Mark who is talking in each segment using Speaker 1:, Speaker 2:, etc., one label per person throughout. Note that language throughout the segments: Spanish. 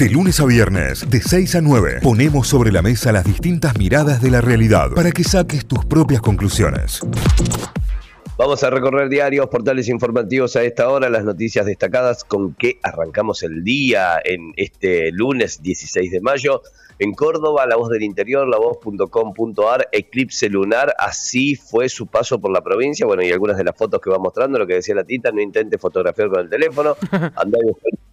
Speaker 1: De lunes a viernes, de 6 a 9, ponemos sobre la mesa las distintas miradas de la realidad para que saques tus propias conclusiones.
Speaker 2: Vamos a recorrer diarios, portales informativos a esta hora, las noticias destacadas con que arrancamos el día en este lunes 16 de mayo. En Córdoba, La Voz del Interior, lavoz.com.ar, eclipse lunar, así fue su paso por la provincia. Bueno, y algunas de las fotos que va mostrando, lo que decía la tita, no intente fotografiar con el teléfono, andá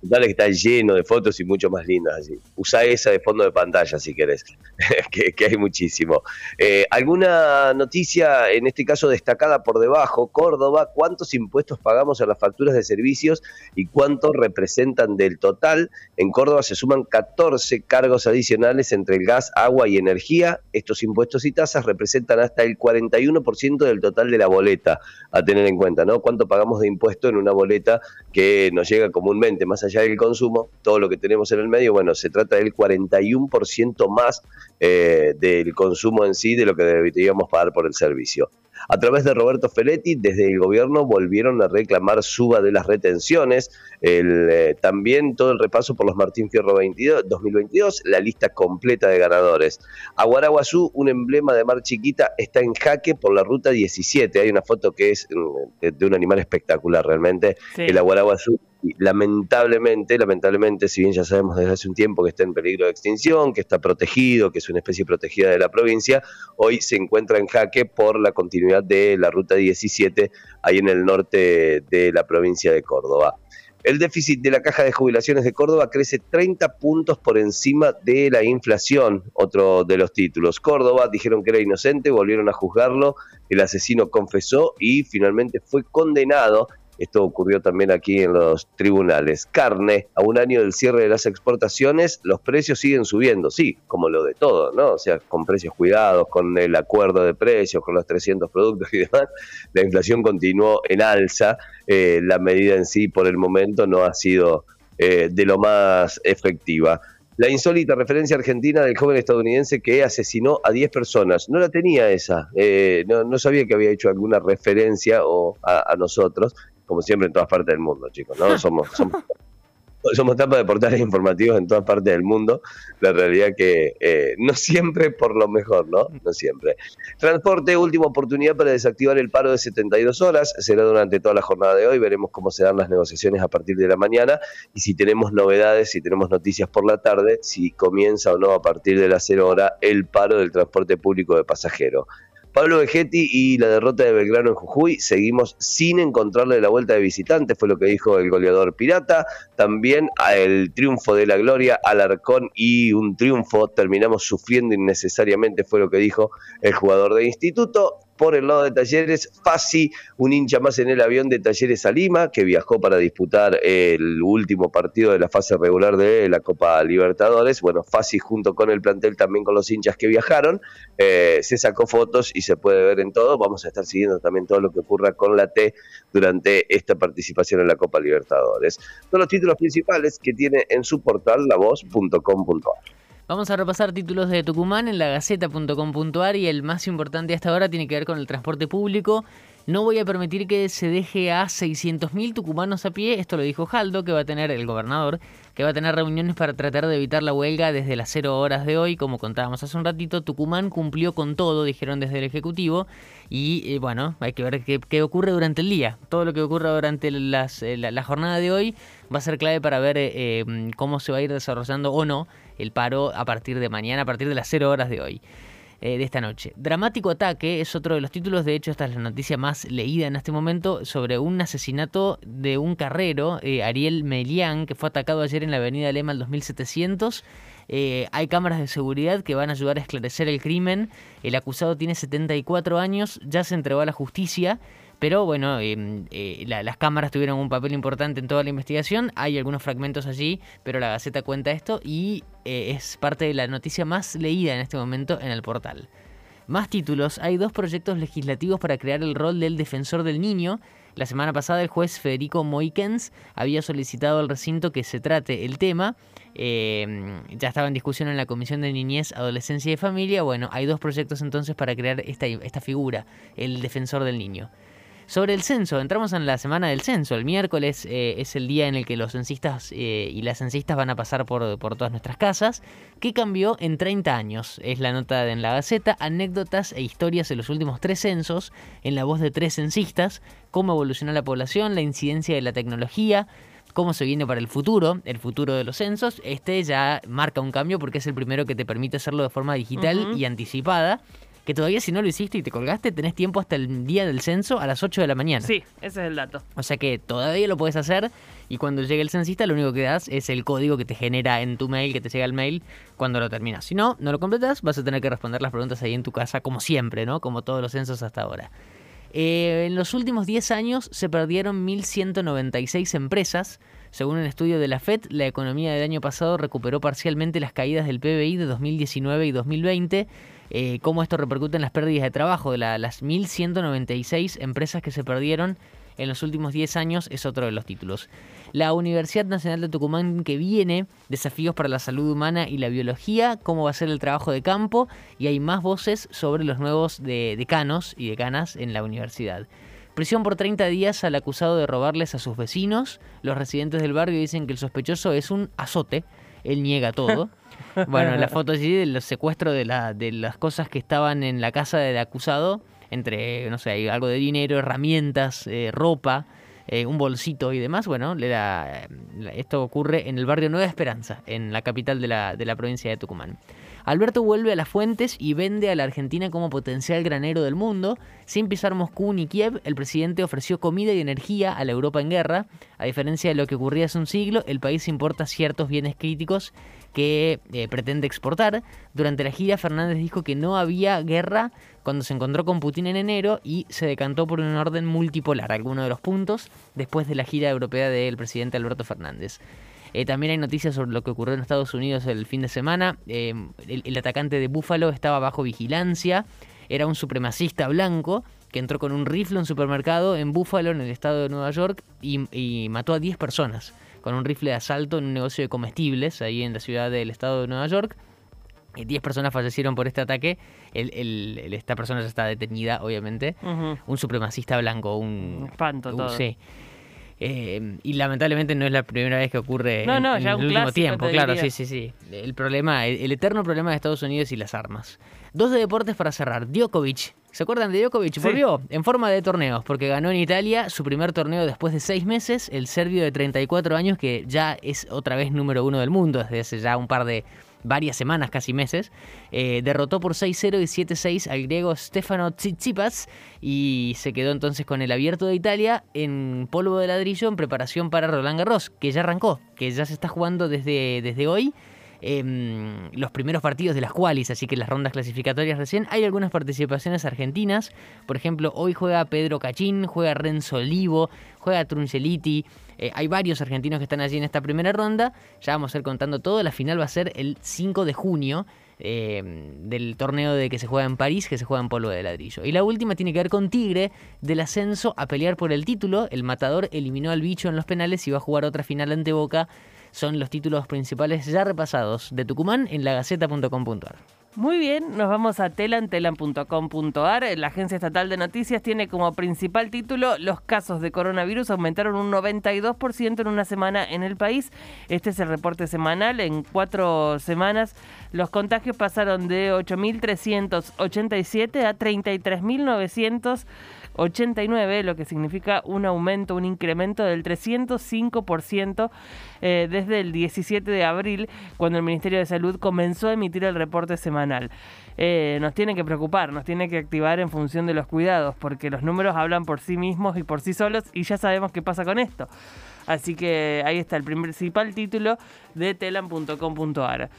Speaker 2: que está lleno de fotos y mucho más lindas allí. Usa esa de fondo de pantalla si querés, que, hay muchísimo. Eh, ¿Alguna noticia, en este caso destacada por debajo? Córdoba, ¿cuántos impuestos pagamos a las facturas de servicios y cuánto representan del total? En Córdoba se suman 14 cargos adicionales entre el gas, agua y energía. Estos impuestos y tasas representan hasta el 41% del total de la boleta, a tener en cuenta, ¿no? ¿Cuánto pagamos de impuesto en una boleta que nos llega comúnmente, más allá del consumo, todo lo que tenemos en el medio? Bueno, se trata del 41% más eh, del consumo en sí de lo que deberíamos pagar por el servicio. A través de Roberto Feletti, desde el gobierno volvieron a reclamar suba de las retenciones, eh, también todo el repaso por los Martín Fierro 2022, la lista completa de ganadores. Aguaraguazú, un emblema de mar chiquita, está en jaque por la ruta 17. Hay una foto que es mm, de, un animal espectacular realmente, el Aguaraguazú lamentablemente, lamentablemente, si bien ya sabemos desde hace un tiempo que está en peligro de extinción, que está protegido, que es una especie protegida de la provincia, hoy se encuentra en jaque por la continuidad de la ruta 17 ahí en el norte de la provincia de Córdoba. El déficit de la caja de jubilaciones de Córdoba crece 30 puntos por encima de la inflación, otro de los títulos. Córdoba dijeron que era inocente, volvieron a juzgarlo, el asesino confesó y finalmente fue condenado esto ocurrió también aquí en los tribunales. Carne, a un año del cierre de las exportaciones, los precios siguen subiendo, sí, como lo de todo, ¿no? O sea, con precios cuidados, con el acuerdo de precios, con los 300 productos y demás, la inflación continuó en alza. Eh, la medida en sí, por el momento, no ha sido eh, de lo más efectiva la insólita referencia argentina del joven estadounidense que asesinó a 10 personas. No la tenía esa, eh, no, sabía que había hecho alguna referencia o a, a, nosotros como siempre en todas partes del mundo, chicos, ¿no? Somos, somos, somos tapa de portales informativos en todas partes del mundo. La realidad que eh, no siempre por lo mejor, ¿no? No siempre. Transporte, última oportunidad para desactivar el paro de 72 horas. Será durante toda la jornada de hoy. Veremos cómo se dan las negociaciones a partir de la mañana y si tenemos novedades, si tenemos noticias por la tarde, si comienza o no a partir de las 0 hora el paro del transporte público de pasajeros. Pablo Vegetti y la derrota de Belgrano en Jujuy, seguimos sin encontrarle la vuelta de visitante, fue lo que dijo el goleador Pirata. También el triunfo de la Gloria, Alarcón y un triunfo, terminamos sufriendo innecesariamente, fue lo que dijo el jugador de Instituto por el lado de Talleres, Fasi, un hincha más en el avión de Talleres a Lima, que viajó para disputar el último partido de la fase regular de la Copa Libertadores. Bueno, Fasi junto con el plantel, también con los hinchas que viajaron, eh, se sacó fotos y se puede ver en todo. Vamos a estar siguiendo también todo lo que ocurra con la T durante esta participación en la Copa Libertadores. Son los títulos principales que tiene en su portal lavoz.com.ar.
Speaker 3: Vamos a repasar títulos de Tucumán en la gaceta.com.ar y el más importante hasta ahora tiene que ver con el transporte público. No voy a permitir que se deje a 600.000 tucumanos a pie, esto lo dijo Jaldo, que va a tener el gobernador, que va a tener reuniones para tratar de evitar la huelga desde las 0 horas de hoy, como contábamos hace un ratito, Tucumán cumplió con todo, dijeron desde el Ejecutivo, y eh, bueno, hay que ver qué, ocurre durante el día. Todo lo que ocurra durante las, eh, la, jornada de hoy va a ser clave para ver eh, cómo se va a ir desarrollando o no el paro a partir de mañana, a partir de las 0 horas de hoy. Eh, de esta noche. Dramático ataque es otro de los títulos, de hecho esta es la noticia más leída en este momento, sobre un asesinato de un carrero, eh, Ariel Melián, que fue atacado ayer en la avenida Lema al 2700. Eh, hay cámaras de seguridad que van a ayudar a esclarecer el crimen. El acusado tiene 74 años, ya se entregó a la justicia. Pero bueno, em, eh, las cámaras tuvieron un papel importante en toda la investigación. Hay algunos fragmentos allí, pero la Gaceta cuenta esto y eh, es parte de la noticia más leída en este momento en el portal. Más títulos, hay dos proyectos legislativos para crear el rol del defensor del niño. La semana pasada el juez Federico Moikens había solicitado al recinto que se trate el tema. Em, ya estaba en discusión en la Comisión de Niñez, Adolescencia y Familia. Bueno, hay dos proyectos entonces para crear esta figura, el defensor del niño. Sobre el censo, entramos en la semana del censo. El miércoles eh, es el día en el que los censistas eh, y las censistas van a pasar por, por, todas nuestras casas. ¿Qué cambió en 30 años? Es la nota en la Gaceta, anécdotas e historias de los últimos tres censos, en la voz de tres censistas, cómo evolucionó la población, la incidencia de la tecnología, cómo se viene para el futuro, el futuro de los censos. Este ya marca un cambio porque es el primero que te permite hacerlo de forma digital y anticipada que todavía si no lo hiciste y te colgaste, tenés tiempo hasta el día del censo a las 8 de la mañana.
Speaker 4: Sí, ese es el dato.
Speaker 3: O sea que todavía lo puedes hacer y cuando llegue el censista lo único que das es el código que te genera en tu mail, que te llega el mail cuando lo terminas. Si no, no lo completas, vas a tener que responder las preguntas ahí en tu casa como siempre, ¿no? Como todos los censos hasta ahora. Eh, en los últimos 10 años se perdieron 1.196 empresas. Según un estudio de la FED, la economía del año pasado recuperó parcialmente las caídas del PBI de 2019 y 2020 eh, cómo esto repercute en las pérdidas de trabajo de las 1.196 empresas que se perdieron en los últimos 10 años es otro de los títulos. La Universidad Nacional de Tucumán que viene, desafíos para la salud humana y la biología, cómo va a ser el trabajo de campo y hay más voces sobre los nuevos decanos y decanas en la universidad. Prisión por 30 días al acusado de robarles a sus vecinos. Los residentes del barrio dicen que el sospechoso es un azote. Él niega todo. Bueno, la foto allí del secuestro de, la, de las cosas que estaban en la casa del acusado, entre, no sé, algo de dinero, herramientas, eh, ropa, eh, un bolsito y demás. Bueno, eh, esto ocurre en el barrio Nueva Esperanza, en la capital de la, de la provincia de Tucumán. Alberto vuelve a las fuentes y vende a la Argentina como potencial granero del mundo. Sin pisar Moscú ni Kiev, el presidente ofreció comida y energía a la Europa en guerra. A diferencia de lo que ocurría hace un siglo, el país importa ciertos bienes críticos que eh, pretende exportar. Durante la gira, Fernández dijo que no había guerra cuando se encontró con Putin en enero y se decantó por un orden multipolar, alguno de los puntos, después de la gira europea del presidente Alberto Fernández. Eh, también hay noticias sobre lo que ocurrió en Estados Unidos el fin de semana. Eh, el, atacante de Búfalo estaba bajo vigilancia. Era un supremacista blanco que entró con un rifle en un supermercado en Búfalo, en el estado de Nueva York, y, mató a 10 personas con un rifle de asalto en un negocio de comestibles ahí en la ciudad del estado de Nueva York. 10 eh, personas fallecieron por este ataque. esta persona ya está detenida, obviamente. Un supremacista blanco, un...
Speaker 4: espanto todo.
Speaker 3: Sí. Eh, y lamentablemente no es la primera vez que ocurre en, el último tiempo, claro, sí, sí, sí. El problema, el, eterno problema de Estados Unidos y las armas. Dos de deportes para cerrar. Djokovic, ¿se acuerdan de Djokovic? Volvió en forma de torneos, porque ganó en Italia su primer torneo después de seis meses, el serbio de 34 años que ya es otra vez número uno del mundo desde hace ya un par de varias semanas, casi meses, eh, derrotó por 6-0 y 7-6 al griego Stefano Tsitsipas y se quedó entonces con el abierto de Italia en polvo de ladrillo en preparación para Roland Garros, que ya arrancó, que ya se está jugando desde, desde hoy. Em, los primeros partidos de las cuales, así que las rondas clasificatorias recién. Hay algunas participaciones argentinas, por ejemplo, hoy juega Pedro Cachín, juega Renzo Olivo, juega Trunceliti, eh, hay varios argentinos que están allí en esta primera ronda. Ya vamos a ir contando todo. La final va a ser el 5 de junio. Eh, del torneo de que se juega en París, que se juega en polvo de ladrillo. Y la última tiene que ver con Tigre, del ascenso a pelear por el título. El matador eliminó al bicho en los penales y va a jugar otra final ante Boca. Son los títulos principales ya repasados de Tucumán en lagaceta.com.ar.
Speaker 4: Muy bien, nos vamos a telan, telan.com.ar. La Agencia Estatal de Noticias tiene como principal título los casos de coronavirus aumentaron un 92% en una semana en el país. Este es el reporte semanal. En cuatro semanas los contagios pasaron de 8.387 a 33.900. 89, lo que significa un aumento, un incremento del 305% eh, desde el 17 de abril, cuando el Ministerio de Salud comenzó a emitir el reporte semanal. Eh, nos tiene que preocupar, nos tiene que activar en función de los cuidados, porque los números hablan por sí mismos y por sí solos y ya sabemos qué pasa con esto. Así que ahí está el principal título de telan.com.ar.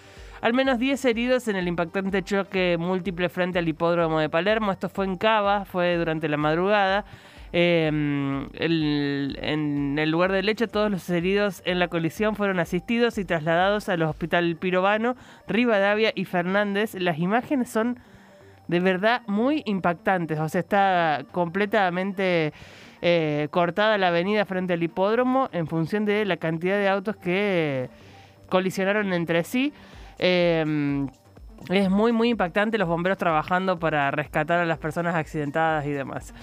Speaker 4: Al menos 10 heridos en el impactante choque múltiple frente al hipódromo de Palermo. Esto fue en Cava, fue durante la madrugada. Em, en el lugar del hecho, todos los heridos en la colisión fueron asistidos y trasladados al hospital Pirobano, Rivadavia y Fernández. Las imágenes son de verdad muy impactantes. O sea, está completamente eh, cortada la avenida frente al hipódromo en función de la cantidad de autos que colisionaron entre sí. Em, es muy, muy impactante los bomberos trabajando para rescatar a las personas accidentadas y demás.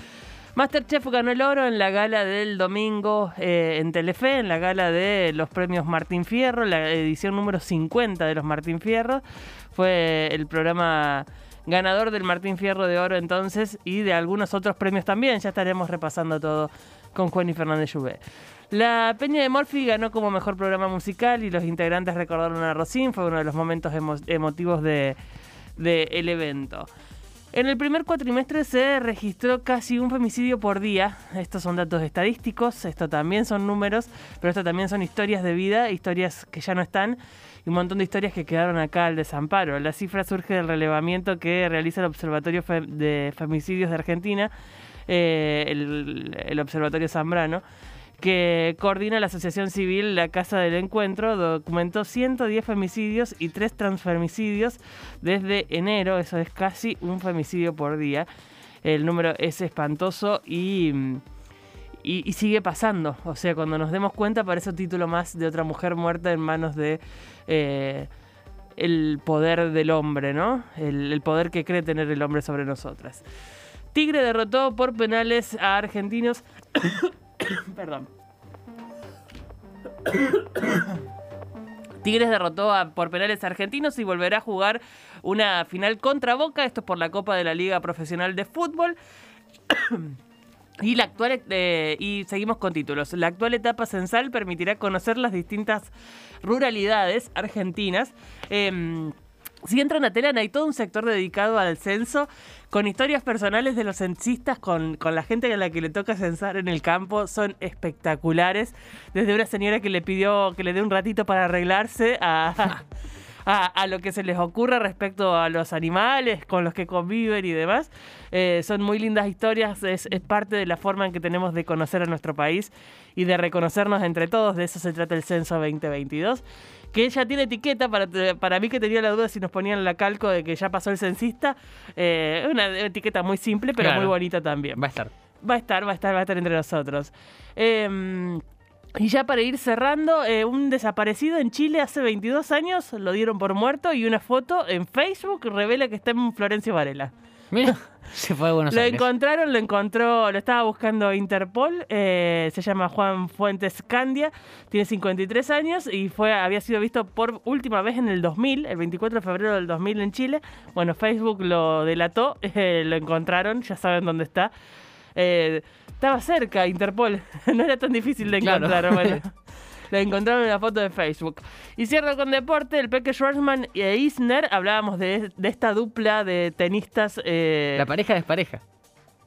Speaker 4: Masterchef ganó el oro en la gala del domingo eh, en Telefe, en la gala de los premios Martín Fierro, la edición número 50 de los Martín Fierro. Fue el programa ganador del Martín Fierro de oro entonces y de algunos otros premios también. Ya estaremos repasando todo con Juan y Fernández Lluvé. La Peña de Morphy ganó como mejor programa musical y los integrantes recordaron a Rosín, fue uno de los momentos emotivos del de, evento. En el primer cuatrimestre se registró casi un femicidio por día. Estos son datos estadísticos, esto también son números, pero esto también son historias de vida, historias que ya no están y un montón de historias que quedaron acá al desamparo. La cifra surge del relevamiento que realiza el Observatorio de Femicidios de Argentina, eh, el, Observatorio Zambrano que coordina la Asociación Civil La Casa del Encuentro, documentó 110 femicidios y 3 transfemicidios desde enero, eso es casi un femicidio por día. El número es espantoso y, y, sigue pasando. O sea, cuando nos demos cuenta parece un título más de otra mujer muerta en manos de... Eh, el poder del hombre, ¿no? El poder que cree tener el hombre sobre nosotras. Tigre derrotó por penales a argentinos Perdón. Tigres derrotó a, por penales argentinos y volverá a jugar una final contra Boca. Esto es por la Copa de la Liga Profesional de Fútbol. Y, la actual, eh, y seguimos con títulos. La actual etapa censal permitirá conocer las distintas ruralidades argentinas. Em, si entran a Telan hay todo un sector dedicado al censo con historias personales de los censistas, con, la gente a la que le toca censar en el campo, son espectaculares. Desde una señora que le pidió que le dé un ratito para arreglarse a, a, lo que se les ocurra respecto a los animales con los que conviven y demás. Eh, son muy lindas historias, es, es, parte de la forma en que tenemos de conocer a nuestro país y de reconocernos entre todos. De eso se trata el Censo 2022 que ya tiene etiqueta, para, para mí que tenía la duda si nos ponían la calco de que ya pasó el censista, eh, una etiqueta muy simple, pero muy bonita también.
Speaker 3: Va a estar.
Speaker 4: Va a estar, va a estar, va a estar entre nosotros. Eh, y ya para ir cerrando, eh, un desaparecido en Chile hace 22 años lo dieron por muerto y una foto en Facebook revela que está en Florencio Varela.
Speaker 3: Mira, se fue de Buenos
Speaker 4: lo
Speaker 3: Aires.
Speaker 4: Lo encontraron, lo encontró, lo estaba buscando Interpol, eh, se llama Juan Fuentes Candia, tiene 53 años y fue había sido visto por última vez en el 2000, el 24 de febrero del 2000 en Chile. Bueno, Facebook lo delató, eh, lo encontraron, ya saben dónde está. Eh, estaba cerca Interpol, no era tan difícil de encontrar. Bueno, lo encontraron en la foto de Facebook. Y cierro con deporte, el Peque Schwarzman e Isner, hablábamos de, esta dupla de tenistas.
Speaker 3: Eh, la pareja despareja.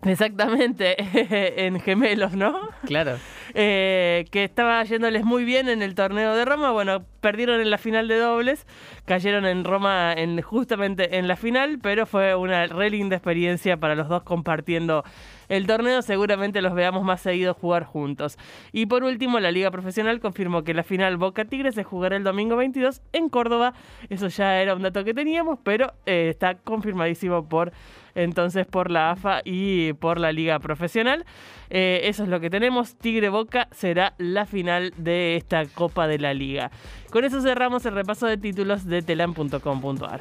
Speaker 4: Exactamente, en gemelos, ¿no?
Speaker 3: Claro.
Speaker 4: Eh, que estaba yéndoles muy bien en el torneo de Roma. Bueno, perdieron en la final de dobles, cayeron en Roma en, justamente en la final, pero fue una re linda experiencia para los dos compartiendo el torneo. Seguramente los veamos más seguidos jugar juntos. Y por último, la Liga Profesional confirmó que la final Boca Tigres se jugará el domingo 22 en Córdoba. Eso ya era un dato que teníamos, pero eh, está confirmadísimo por entonces por la AFA y por la Liga Profesional. Eh, eso es lo que tenemos. Tigre Boca será la final de esta Copa de la Liga. Con eso cerramos el repaso de títulos de telam.com.ar.